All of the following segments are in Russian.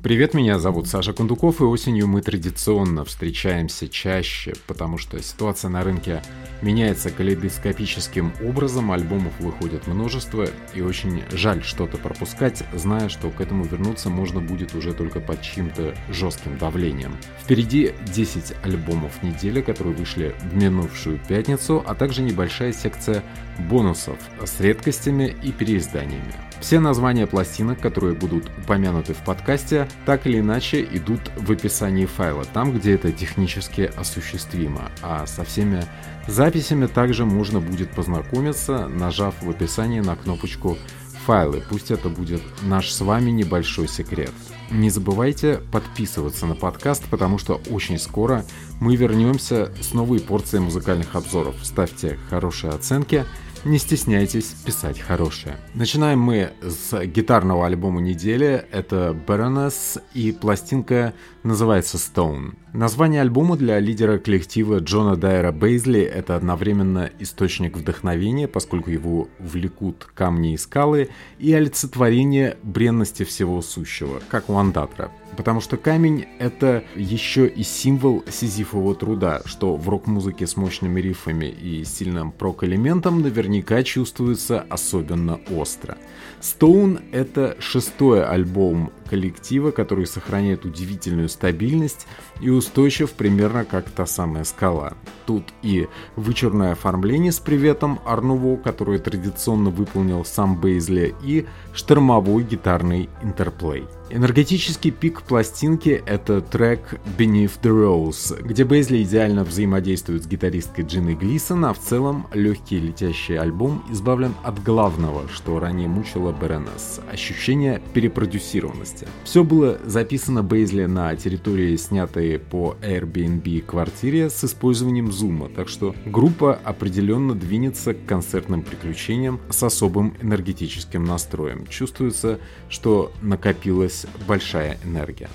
Привет, меня зовут Саша Кундуков, и осенью мы традиционно встречаемся чаще, потому что ситуация на рынке меняется калейдоскопическим образом, альбомов выходит множество, и очень жаль что-то пропускать, зная, что к этому вернуться можно будет уже только под чьим-то жестким давлением. Впереди 10 альбомов недели, которые вышли в минувшую пятницу, а также небольшая секция бонусов с редкостями и переизданиями. Все названия пластинок, которые будут упомянуты в подкасте, так или иначе идут в описании файла, там, где это технически осуществимо. А со всеми записями также можно будет познакомиться, нажав в описании на кнопочку «Файлы». Пусть это будет наш с вами небольшой секрет. Не забывайте подписываться на подкаст, потому что очень скоро мы вернемся с новой порцией музыкальных обзоров. Ставьте хорошие оценки – не стесняйтесь писать хорошее. Начинаем мы с гитарного альбома недели. Это Baroness и пластинка называется Stone. Название альбома для лидера коллектива Джона Дайера Бейзли – это одновременно источник вдохновения, поскольку его влекут камни и скалы, и олицетворение бренности всего сущего, как у Андатра. Потому что камень — это еще и символ сизифового труда, что в рок-музыке с мощными рифами и сильным прок-элементом наверняка чувствуется особенно остро. Stone — это шестой альбом коллектива, который сохраняет удивительную стабильность и устойчив примерно как та самая скала. Тут и вычурное оформление с приветом Арнуво, которое традиционно выполнил сам Бейзли, и штормовой гитарный интерплей. Энергетический пик пластинки — это трек Beneath the Rose, где Бейзли идеально взаимодействует с гитаристкой Джиной Глисон, а в целом легкий летящий альбом избавлен от главного, что ранее мучило Беренес — ощущение перепродюсированности. Все было записано Бейзли на территории, снятой по Airbnb квартире с использованием зума, так что группа определенно двинется к концертным приключениям с особым энергетическим настроем. Чувствуется, что накопилась большая энергия.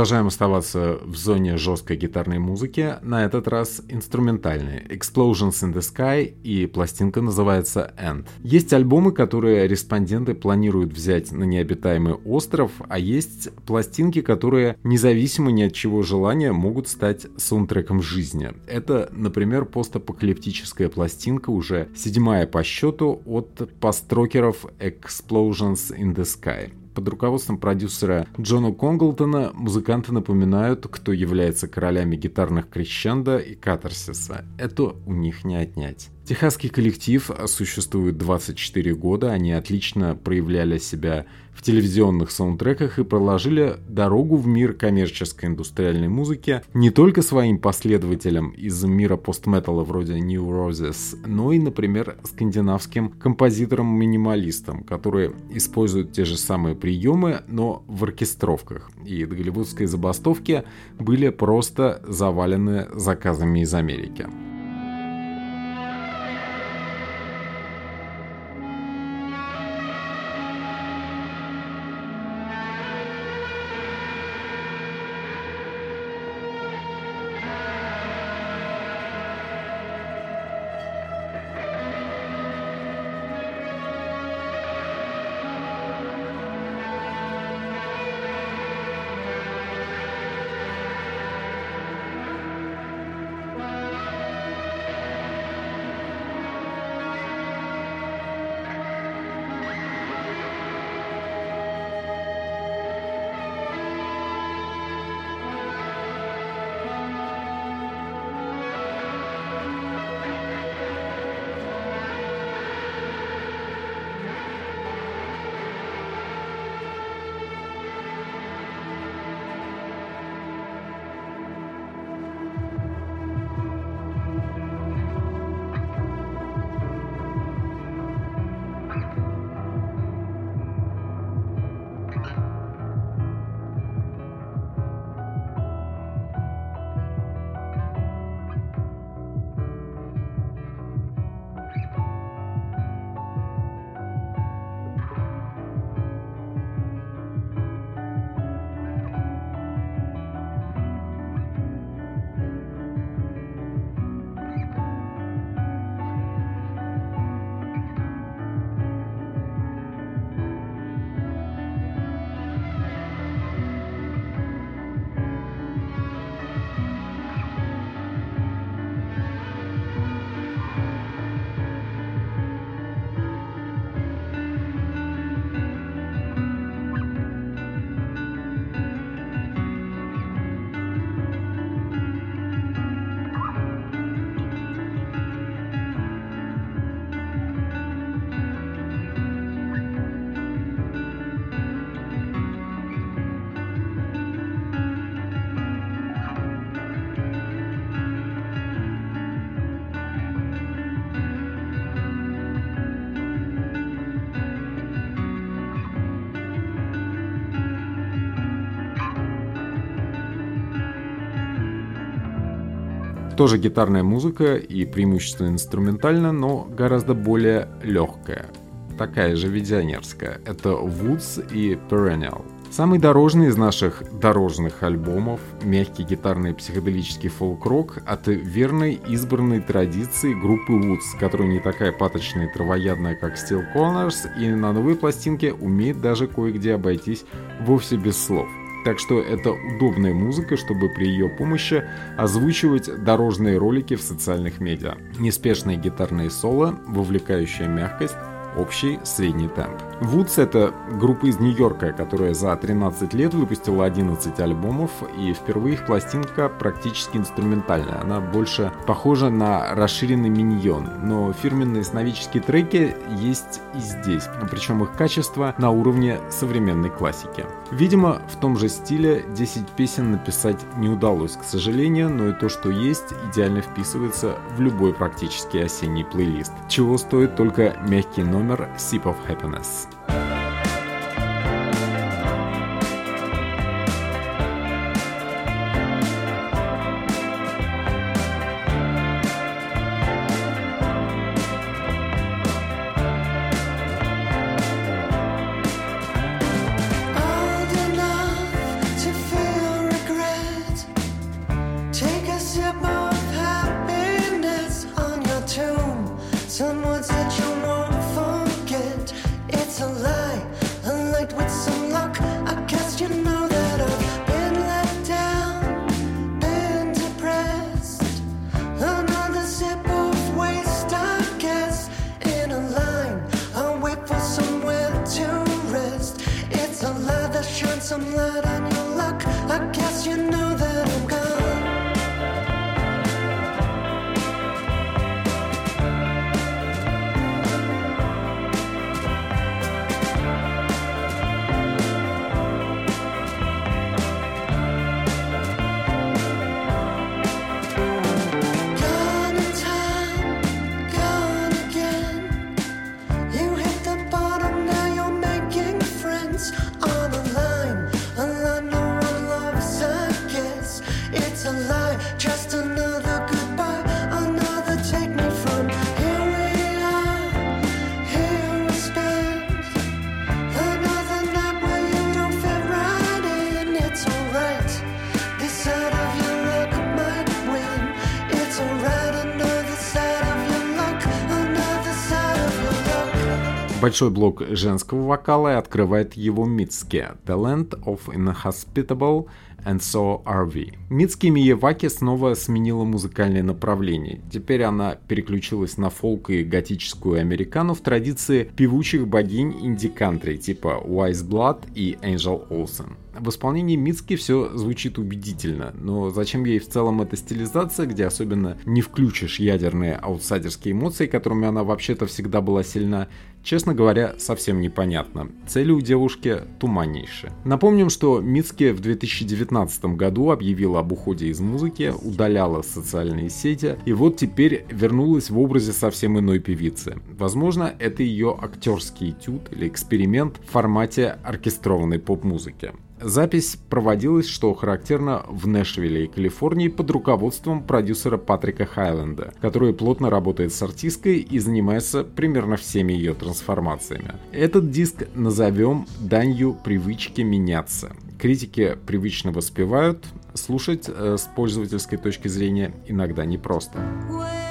Продолжаем оставаться в зоне жесткой гитарной музыки, на этот раз инструментальной. Explosions in the Sky и пластинка называется End. Есть альбомы, которые респонденты планируют взять на необитаемый остров, а есть пластинки, которые независимо ни от чего желания могут стать саундтреком жизни. Это, например, постапокалиптическая пластинка, уже седьмая по счету от построкеров Explosions in the Sky. Под руководством продюсера Джона Конглтона музыканты напоминают, кто является королями гитарных крещенда и катарсиса. Это у них не отнять. Техасский коллектив существует 24 года, они отлично проявляли себя в телевизионных саундтреках и проложили дорогу в мир коммерческой индустриальной музыки не только своим последователям из мира постметалла вроде New Roses, но и, например, скандинавским композиторам-минималистам, которые используют те же самые приемы, но в оркестровках. И голливудские забастовки были просто завалены заказами из Америки. Тоже гитарная музыка и преимущественно инструментально, но гораздо более легкая. Такая же визионерская. Это Woods и Perennial. Самый дорожный из наших дорожных альбомов – мягкий гитарный психоделический фолк-рок от верной избранной традиции группы Woods, которая не такая паточная и травоядная, как Steel Corners, и на новой пластинке умеет даже кое-где обойтись вовсе без слов. Так что это удобная музыка, чтобы при ее помощи озвучивать дорожные ролики в социальных медиа. Неспешные гитарные соло, вовлекающая мягкость, общий средний темп. Woods — это группа из Нью-Йорка, которая за 13 лет выпустила 11 альбомов, и впервые их пластинка практически инструментальная. Она больше похожа на расширенный миньон, но фирменные сновидческие треки есть и здесь, причем их качество на уровне современной классики. Видимо, в том же стиле 10 песен написать не удалось, к сожалению, но и то, что есть, идеально вписывается в любой практически осенний плейлист, чего стоит только мягкий номер Sip of Happiness. Большой блок женского вокала открывает его Мицки «The Land of Inhospitable and So Are We. Мицки Миеваки снова сменила музыкальное направление. Теперь она переключилась на фолк и готическую американу в традиции певучих богинь инди-кантри типа Wise Blood и Angel Olsen. В исполнении Мицки все звучит убедительно, но зачем ей в целом эта стилизация, где особенно не включишь ядерные аутсайдерские эмоции, которыми она вообще-то всегда была сильна, честно говоря, совсем непонятно. Цели у девушки туманнейшие. Напомним, что Мицки в 2019 году объявила об уходе из музыки, удаляла социальные сети, и вот теперь вернулась в образе совсем иной певицы. Возможно, это ее актерский этюд или эксперимент в формате оркестрованной поп-музыки. Запись проводилась, что характерно, в Нэшвилле Калифорнии под руководством продюсера Патрика Хайленда, который плотно работает с артисткой и занимается примерно всеми ее трансформациями. Этот диск назовем данью привычки меняться. Критики привычно воспевают, слушать э, с пользовательской точки зрения иногда непросто. просто.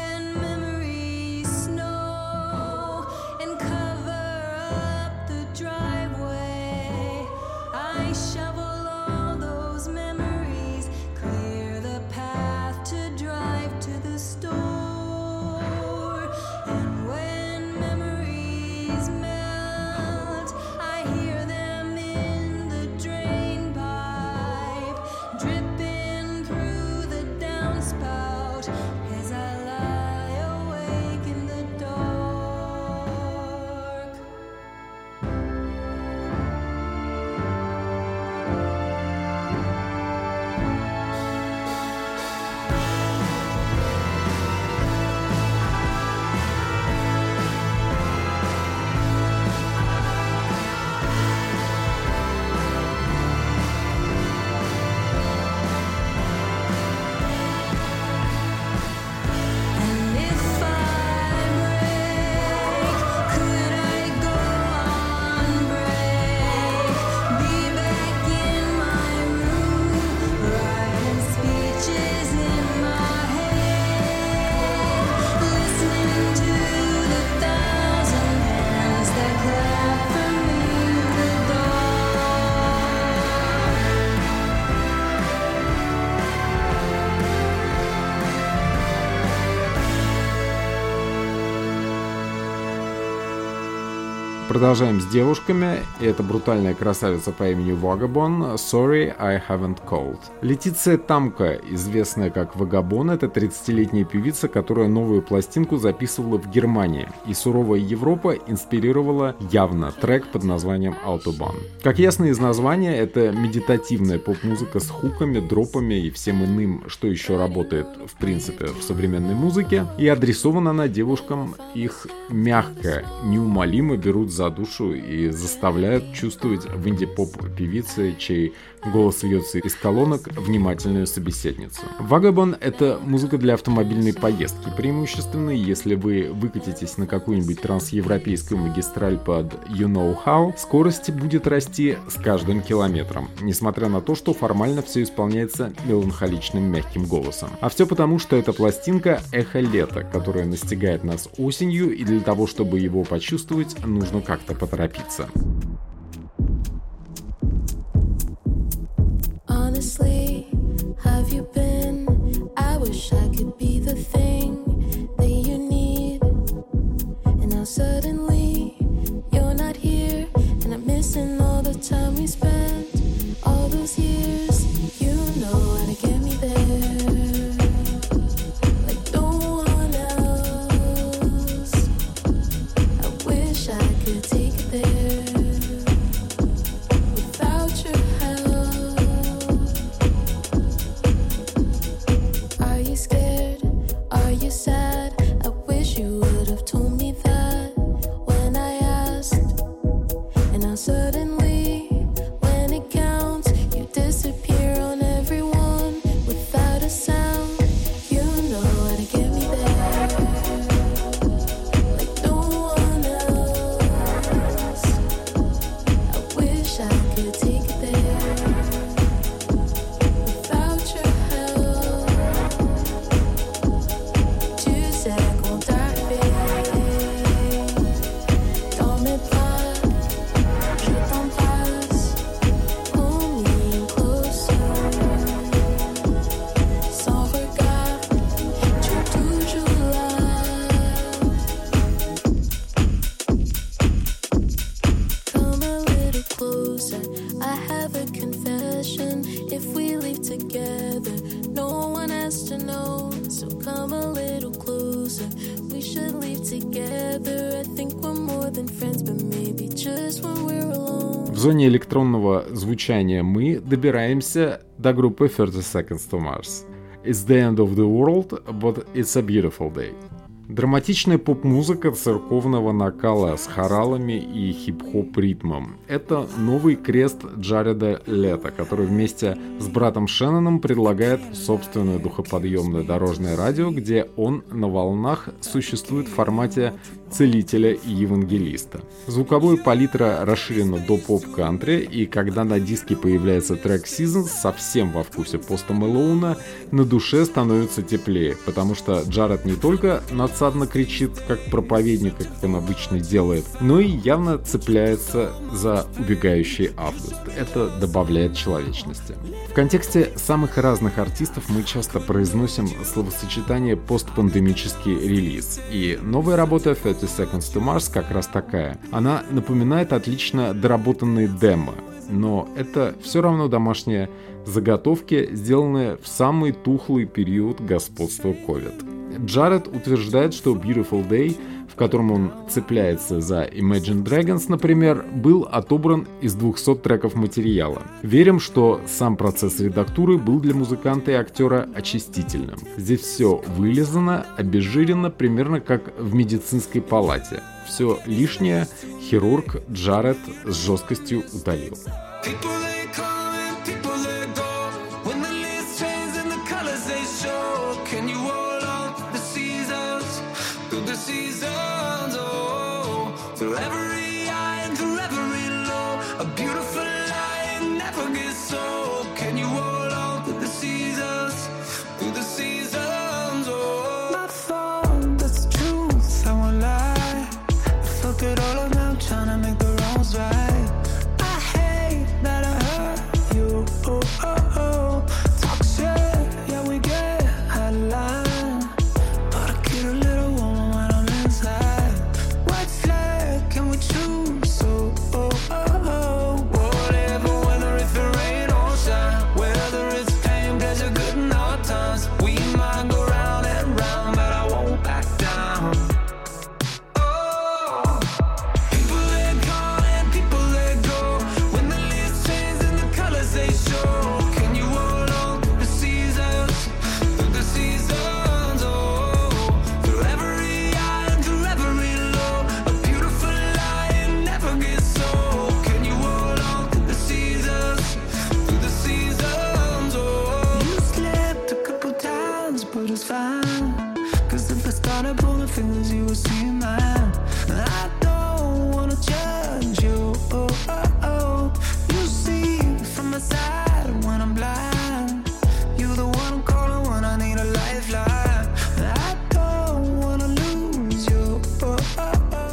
Продолжаем с девушками. Это брутальная красавица по имени Вагабон «Sorry, I haven't called». Летиция Тамка, известная как Вагабон, это 30-летняя певица, которая новую пластинку записывала в Германии. И суровая Европа инспирировала явно трек под названием «Autobahn». Как ясно из названия, это медитативная поп-музыка с хуками, дропами и всем иным, что еще работает в принципе в современной музыке. И адресована она девушкам их мягко, неумолимо берут за душу и заставляют чувствовать в инди-поп певице, чей голос льется из колонок, внимательную собеседницу. Вагабон — это музыка для автомобильной поездки, преимущественно, если вы выкатитесь на какую-нибудь трансевропейскую магистраль под You Know How, скорость будет расти с каждым километром, несмотря на то, что формально все исполняется меланхоличным мягким голосом. А все потому, что эта пластинка — эхо лета, которое настигает нас осенью, и для того, чтобы его почувствовать, нужно как-то поторопиться. Have you been? Together. No one has to know, so come a little closer. We should leave together. I think we're more than friends, but maybe just when we're alone. В зоне электронного звучания мы добираемся до группы 30 Seconds to Mars. It's the end of the world, but it's a beautiful day. Драматичная поп-музыка церковного накала с хоралами и хип-хоп ритмом. Это новый крест Джареда Лета, который вместе с братом Шенноном предлагает собственное духоподъемное дорожное радио, где он на волнах существует в формате целителя и евангелиста. Звуковая палитра расширена до поп-кантри, и когда на диске появляется трек Seasons, совсем во вкусе поста Мэлоуна, на душе становится теплее, потому что Джаред не только надсадно кричит, как проповедник, как он обычно делает, но и явно цепляется за убегающий август. Это добавляет человечности. В контексте самых разных артистов мы часто произносим словосочетание постпандемический релиз, и новая работа 30 Seconds to Mars как раз такая. Она напоминает отлично доработанные демо, но это все равно домашние заготовки, сделанные в самый тухлый период господства COVID. Джаред утверждает, что Beautiful Day в котором он цепляется за Imagine Dragons, например, был отобран из 200 треков материала. Верим, что сам процесс редактуры был для музыканта и актера очистительным. Здесь все вылезано, обезжирено, примерно как в медицинской палате. Все лишнее хирург Джаред с жесткостью удалил. People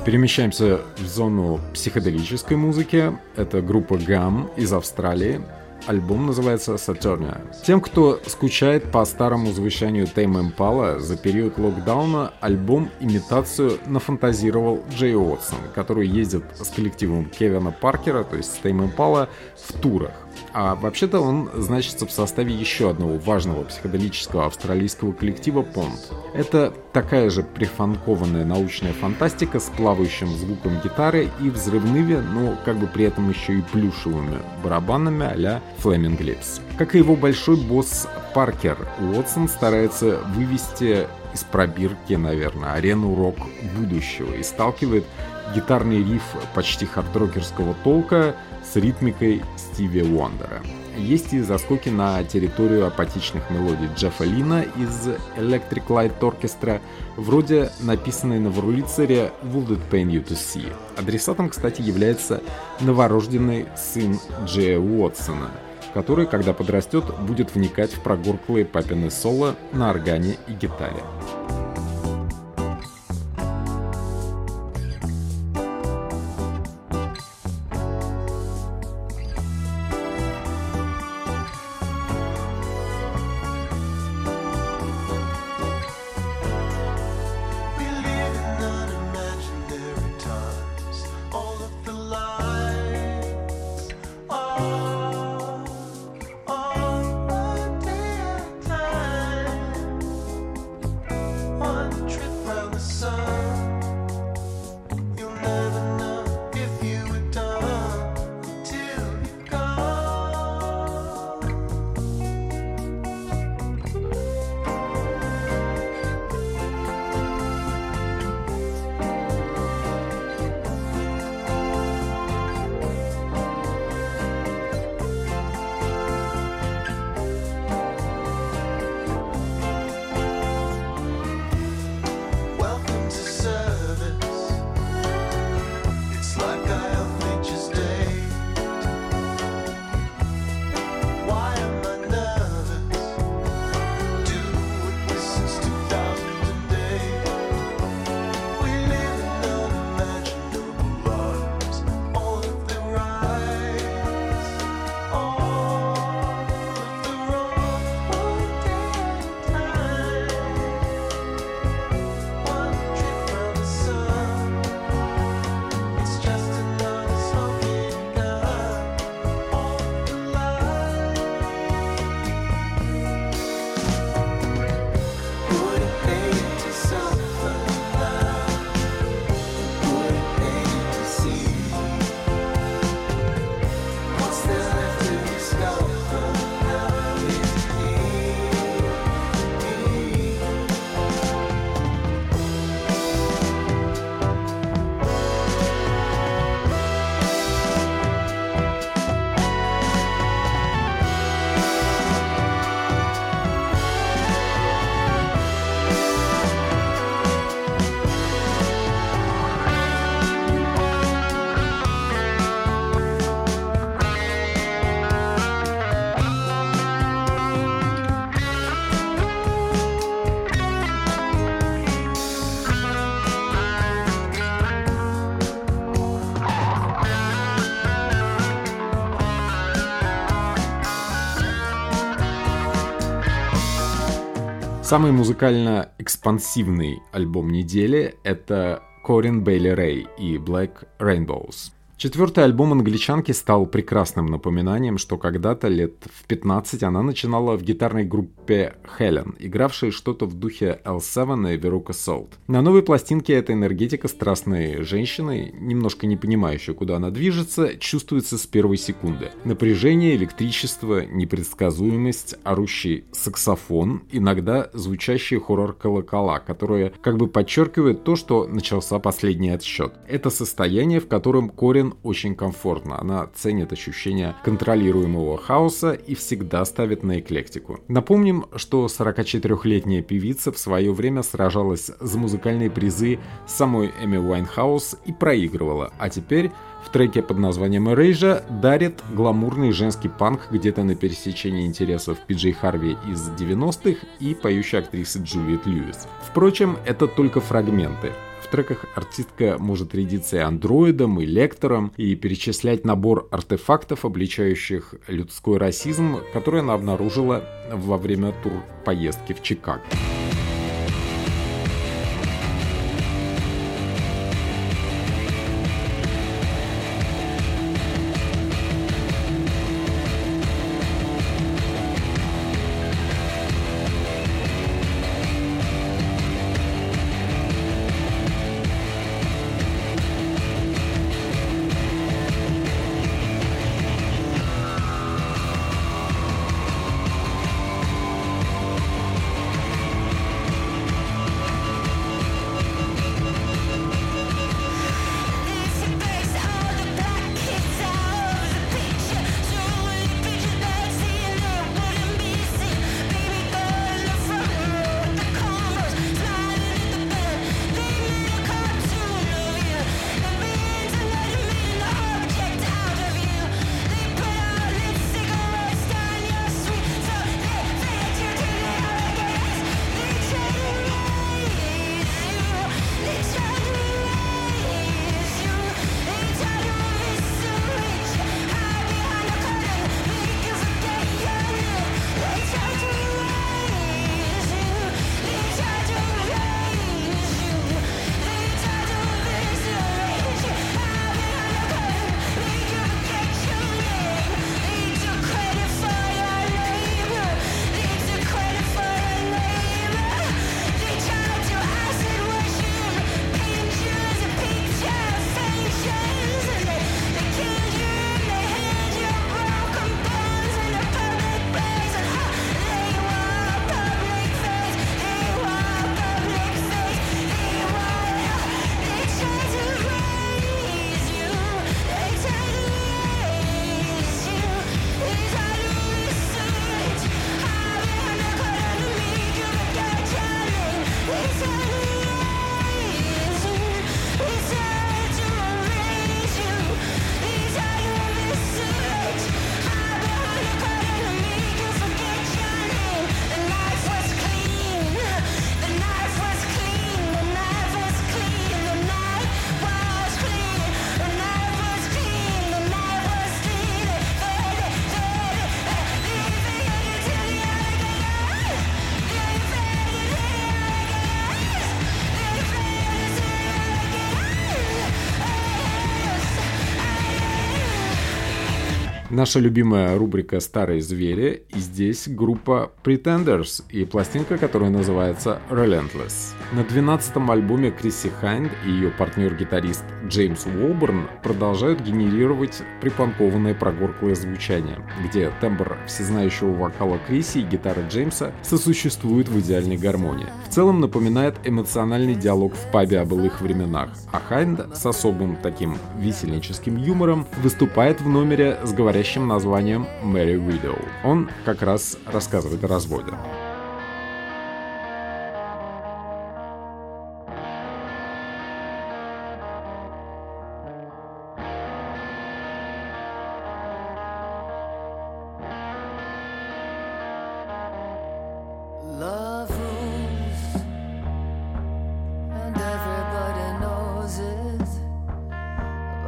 Перемещаемся в зону психоделической музыки. Это группа Гам из Австралии. Альбом называется Saturnia. Тем, кто скучает по старому звучанию Tame Impala, за период локдауна альбом имитацию нафантазировал Джей Уотсон, который ездит с коллективом Кевина Паркера, то есть Tame Impala, в турах. А вообще-то он значится в составе еще одного важного психоделического австралийского коллектива Pond. Это такая же прифанкованная научная фантастика с плавающим звуком гитары и взрывными, но как бы при этом еще и плюшевыми барабанами а-ля Flaming Lips. Как и его большой босс Паркер, Уотсон старается вывести из пробирки, наверное, арену рок будущего и сталкивает гитарный риф почти хардрокерского толка с ритмикой Стиви Уондера. Есть и заскоки на территорию апатичных мелодий Джеффа Лина из Electric Light Orchestra, вроде написанной на Врулицере Would It Pain You To See. Адресатом, кстати, является новорожденный сын Джея Уотсона, который, когда подрастет, будет вникать в прогорклые папины соло на органе и гитаре. Самый музыкально экспансивный альбом недели — это Корин Бейли Рэй и Black Rainbows. Четвертый альбом англичанки стал прекрасным напоминанием, что когда-то лет в 15 она начинала в гитарной группе Helen, игравшей что-то в духе L7 и Veruca Salt. На новой пластинке эта энергетика страстной женщины, немножко не понимающей, куда она движется, чувствуется с первой секунды. Напряжение, электричество, непредсказуемость, орущий саксофон, иногда звучащие хоррор-колокола, которые как бы подчеркивают то, что начался последний отсчет. Это состояние, в котором Корин Лорен очень комфортно. Она ценит ощущение контролируемого хаоса и всегда ставит на эклектику. Напомним, что 44-летняя певица в свое время сражалась за музыкальные призы самой Эми Уайнхаус и проигрывала, а теперь в треке под названием «Эрейжа» дарит гламурный женский панк где-то на пересечении интересов Пиджей Харви из 90-х и поющей актрисы Джулиет Льюис. Впрочем, это только фрагменты. Треках артистка может рядиться и андроидом, и лектором, и перечислять набор артефактов, обличающих людской расизм, который она обнаружила во время тур-поездки в Чикаго. Наша любимая рубрика «Старые звери» и здесь группа Pretenders и пластинка, которая называется Relentless. На 12-м альбоме Крисси Хайнд и ее партнер-гитарист Джеймс Уолберн продолжают генерировать припанкованное прогорклое звучание, где тембр всезнающего вокала Крисси и гитара Джеймса сосуществуют в идеальной гармонии. В целом напоминает эмоциональный диалог в пабе о былых временах, а Хайнд с особым таким висельническим юмором выступает в номере с говорящим настоящим названием Мэри Уидоу. Он как раз рассказывает о разводе.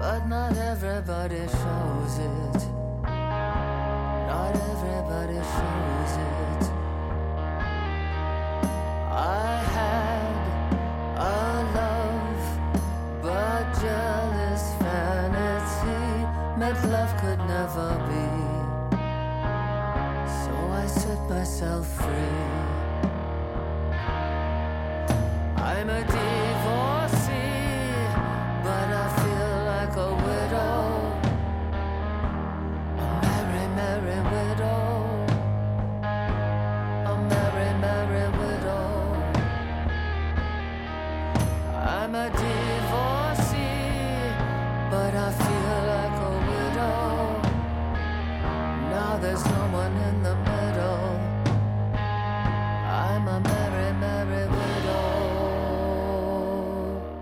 but not everybody shows it. Not everybody feels it. I had a love, but jealous vanity meant love could never be. So I set myself free. I'm a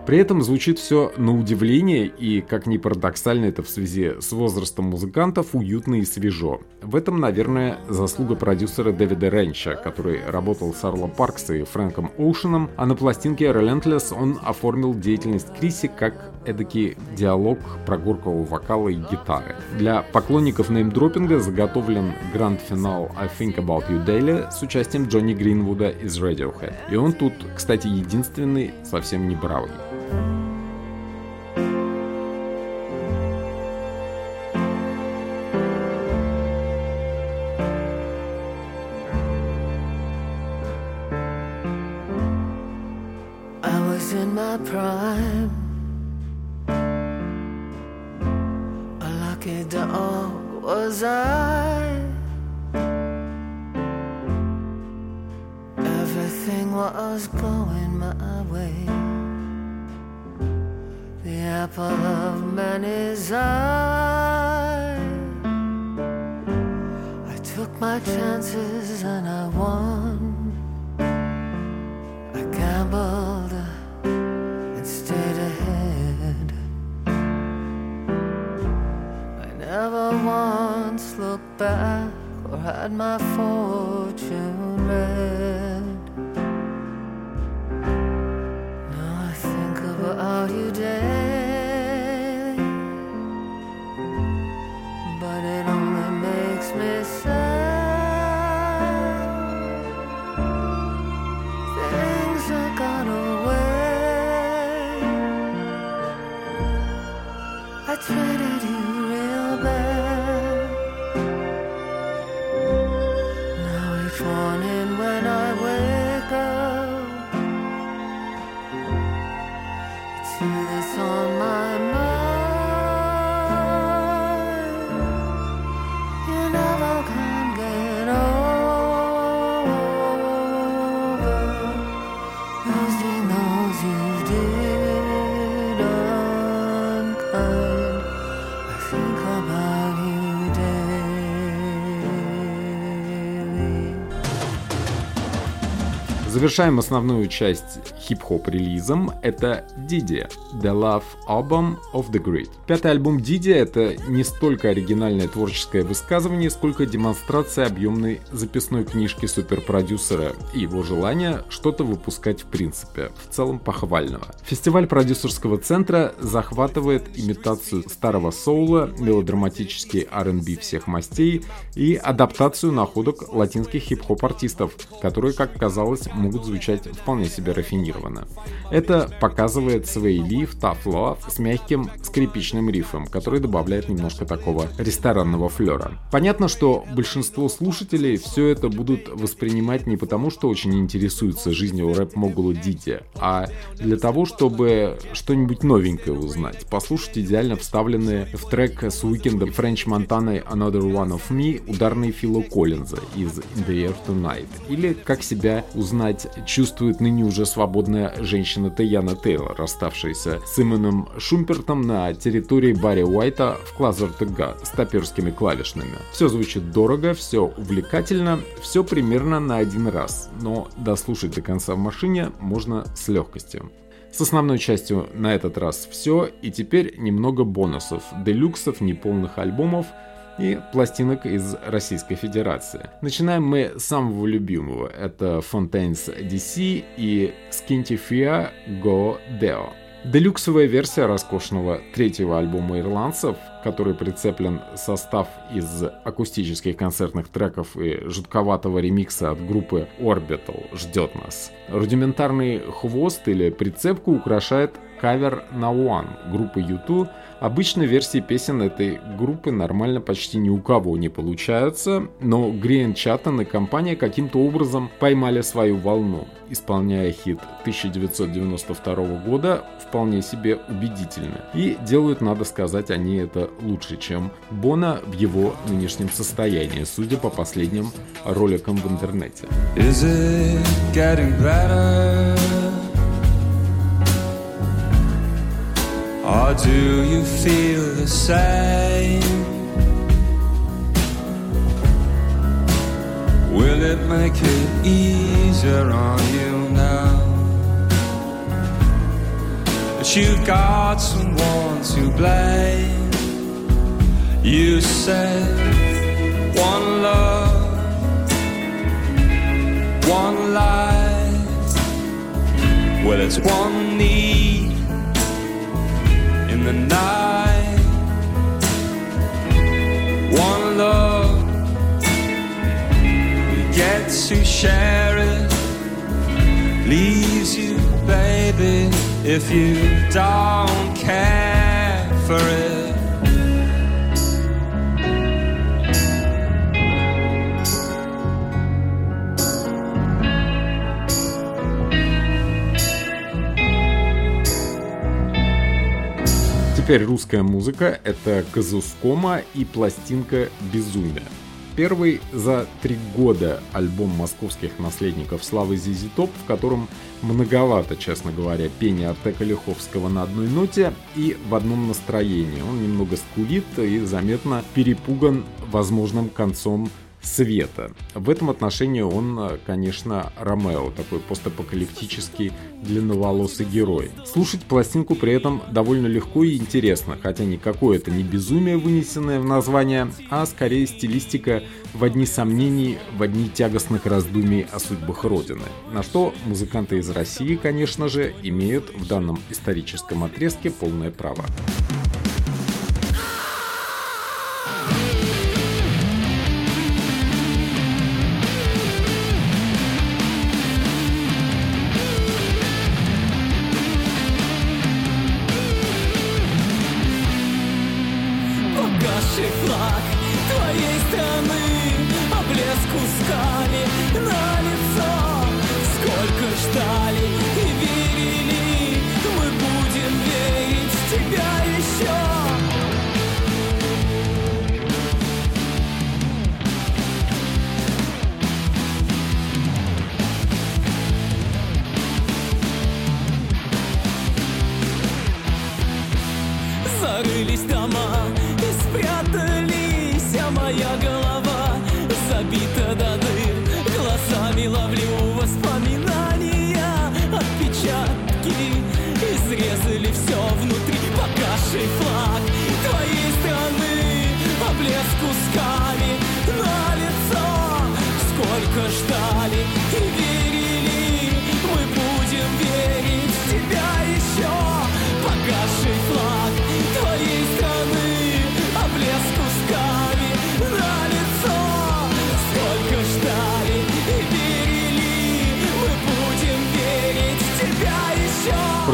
При этом звучит все на удивление и, как ни парадоксально это в связи с возрастом музыкантов, уютно и свежо. В этом, наверное, заслуга продюсера Дэвида Ренча, который работал с Арло Паркс и Фрэнком Оушеном, а на пластинке Relentless он оформил деятельность Криси как эдакий диалог про горкового вокала и гитары. Для поклонников неймдропинга заготовлен гранд-финал I Think About You Daily с участием Джонни Гринвуда из Radiohead. И он тут, кстати, единственный совсем не бравый. Bye. try to do Завершаем основную часть хип-хоп релизом. Это Diddy, The Love Album of the Great. Пятый альбом Diddy — это не столько оригинальное творческое высказывание, сколько демонстрация объемной записной книжки суперпродюсера и его желания что-то выпускать в принципе, в целом похвального. Фестиваль продюсерского центра захватывает имитацию старого соула, мелодраматический R&B всех мастей и адаптацию находок латинских хип-хоп артистов, которые, как казалось, могут звучать вполне себе рафинированно. Это показывает Свей Ли в Tough Love с мягким скрипичным рифом, который добавляет немножко такого ресторанного флера. Понятно, что большинство слушателей все это будут воспринимать не потому, что очень интересуются жизнью рэп-могула Дити, а для того, чтобы что-нибудь новенькое узнать. Послушать идеально вставленные в трек с Уикендом Френч Монтаной Another One of Me ударные Фила Коллинза из the Air Tonight. Или как себя узнать чувствует ныне уже свободная женщина Таяна Тейлор, расставшаяся с Именом Шумпертом на территории Барри Уайта в Клазер ТГ с таперскими клавишными. Все звучит дорого, все увлекательно, все примерно на один раз, но дослушать до конца в машине можно с легкостью. С основной частью на этот раз все, и теперь немного бонусов, делюксов, неполных альбомов и пластинок из Российской Федерации. Начинаем мы с самого любимого, это Fontaines DC и Skintifia Go Deo. Делюксовая версия роскошного третьего альбома ирландцев, который прицеплен состав из акустических концертных треков и жутковатого ремикса от группы Orbital ждет нас. Рудиментарный хвост или прицепку украшает кавер на One группы U2. Обычно версии песен этой группы нормально почти ни у кого не получаются, но Гриен Чаттон и компания каким-то образом поймали свою волну, исполняя хит 1992 года вполне себе убедительно. И делают, надо сказать, они это лучше, чем Бона в его нынешнем состоянии, судя по последним роликам в интернете. Is it getting better? Or do you feel the same? Will it make it easier on you now? That you've got someone to blame. You said one love, one life. Well, it's one need the night. One love, we get to share it. Leaves you, baby, if you don't care for it. Теперь русская музыка — это Казускома и пластинка «Безумие». Первый за три года альбом московских наследников славы Зизи Топ, в котором многовато, честно говоря, пения Артека Лиховского на одной ноте и в одном настроении. Он немного скулит и заметно перепуган возможным концом света. В этом отношении он, э, конечно, Ромео, такой постапокалиптический длинноволосый герой. Слушать пластинку при этом довольно легко и интересно, хотя никакое это не безумие, вынесенное в название, а скорее стилистика в одни сомнений, в одни тягостных раздумий о судьбах Родины. На что музыканты из России, конечно же, имеют в данном историческом отрезке полное право. открылись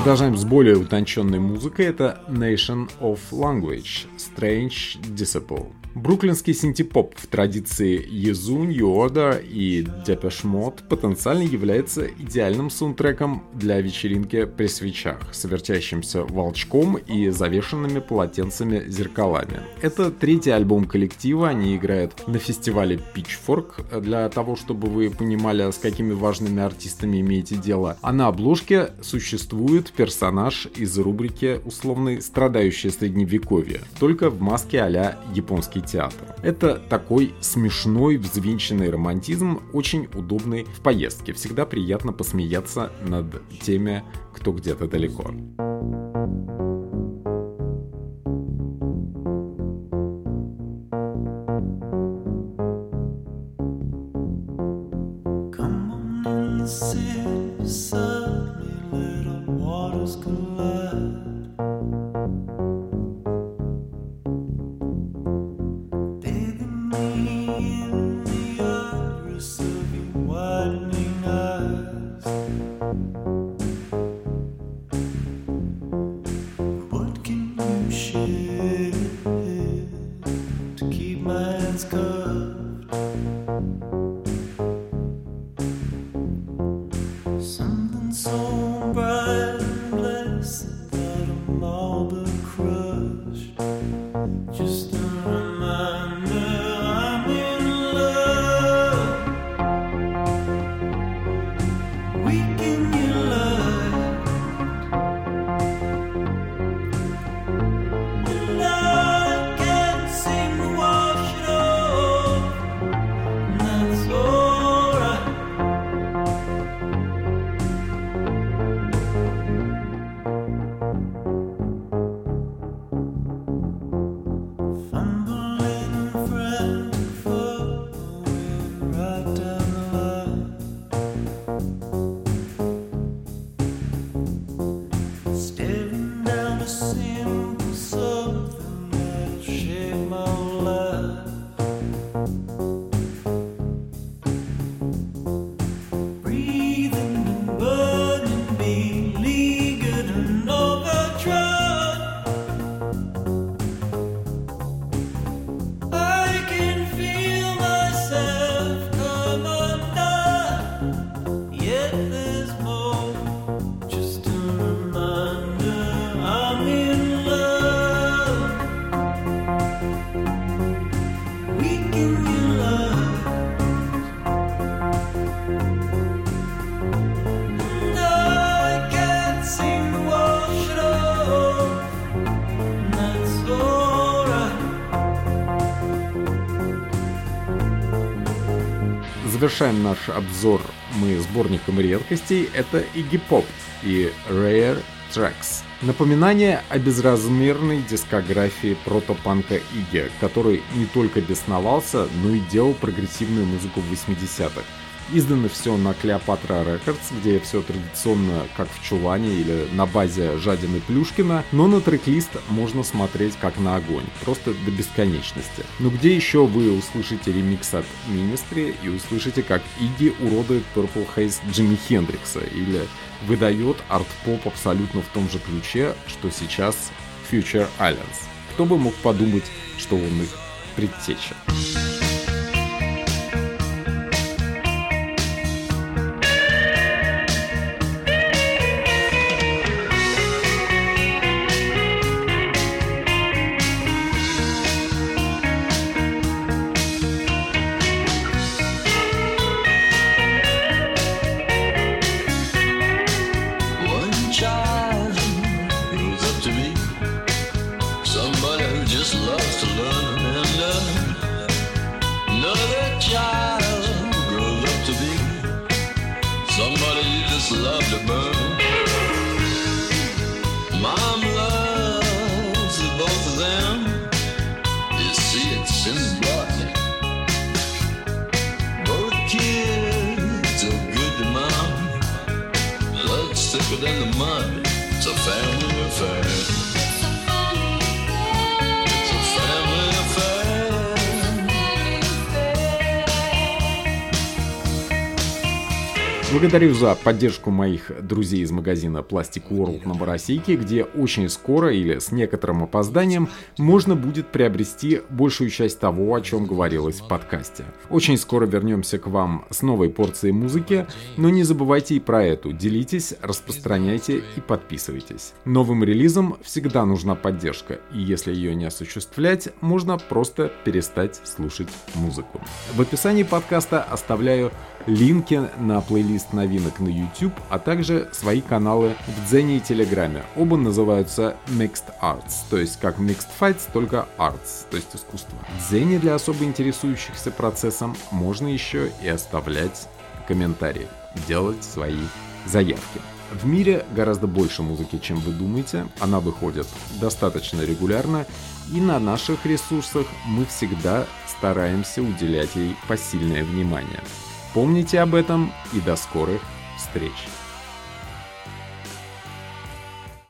Продолжаем с более утонченной музыкой. Это Nation of Language, Strange Disciple. Бруклинский синтепоп в традиции Езу, New Order и Depeche Mode потенциально является идеальным саундтреком для вечеринки при свечах, с вертящимся волчком и завешенными полотенцами-зеркалами. Это третий альбом коллектива, они играют на фестивале Pitchfork, для того, чтобы вы понимали, с какими важными артистами имеете дело. А на обложке существует персонаж из рубрики условный «Страдающее средневековье», только в маске а японский театр. Это такой смешной, взвинченный романтизм, очень удобный в поездке. Всегда приятно посмеяться над теми, кто где-то далеко. Завершаем наш обзор мы сборником редкостей. Это Iggy Pop и Rare Tracks. Напоминание о безразмерной дискографии протопанка Игги, который не только бесновался, но и делал прогрессивную музыку в 80-х. Издано все на Клеопатра Records, где все традиционно, как в чулане или на базе Жадины Плюшкина, но на трек-лист можно смотреть как на огонь, просто до бесконечности. Но где еще вы услышите ремикс от Ministry и услышите, как Иги уродует Purple Haze Джимми Хендрикса или выдает арт-поп абсолютно в том же ключе, что сейчас Future Islands. Кто бы мог подумать, что он их предтеча. the mud. It's a family affair. Благодарю за поддержку моих друзей из магазина Plastic World на Боросейке, где очень скоро или с некоторым опозданием можно будет приобрести большую часть того, о чем говорилось в подкасте. Очень скоро вернемся к вам с новой порцией музыки, но не забывайте и про эту. Делитесь, распространяйте и подписывайтесь. Новым релизам всегда нужна поддержка, и если ее не осуществлять, можно просто перестать слушать музыку. В описании подкаста оставляю линки на плейлист новинок на YouTube, а также свои каналы в Дзене и Телеграме. Оба называются Mixed Arts, то есть как Mixed Fights, только Arts, то есть искусство. В Дзене для особо интересующихся процессом можно еще и оставлять комментарии, делать свои заявки. В мире гораздо больше музыки, чем вы думаете. Она выходит достаточно регулярно, и на наших ресурсах мы всегда стараемся уделять ей посильное внимание. Помните об этом и до скорых встреч!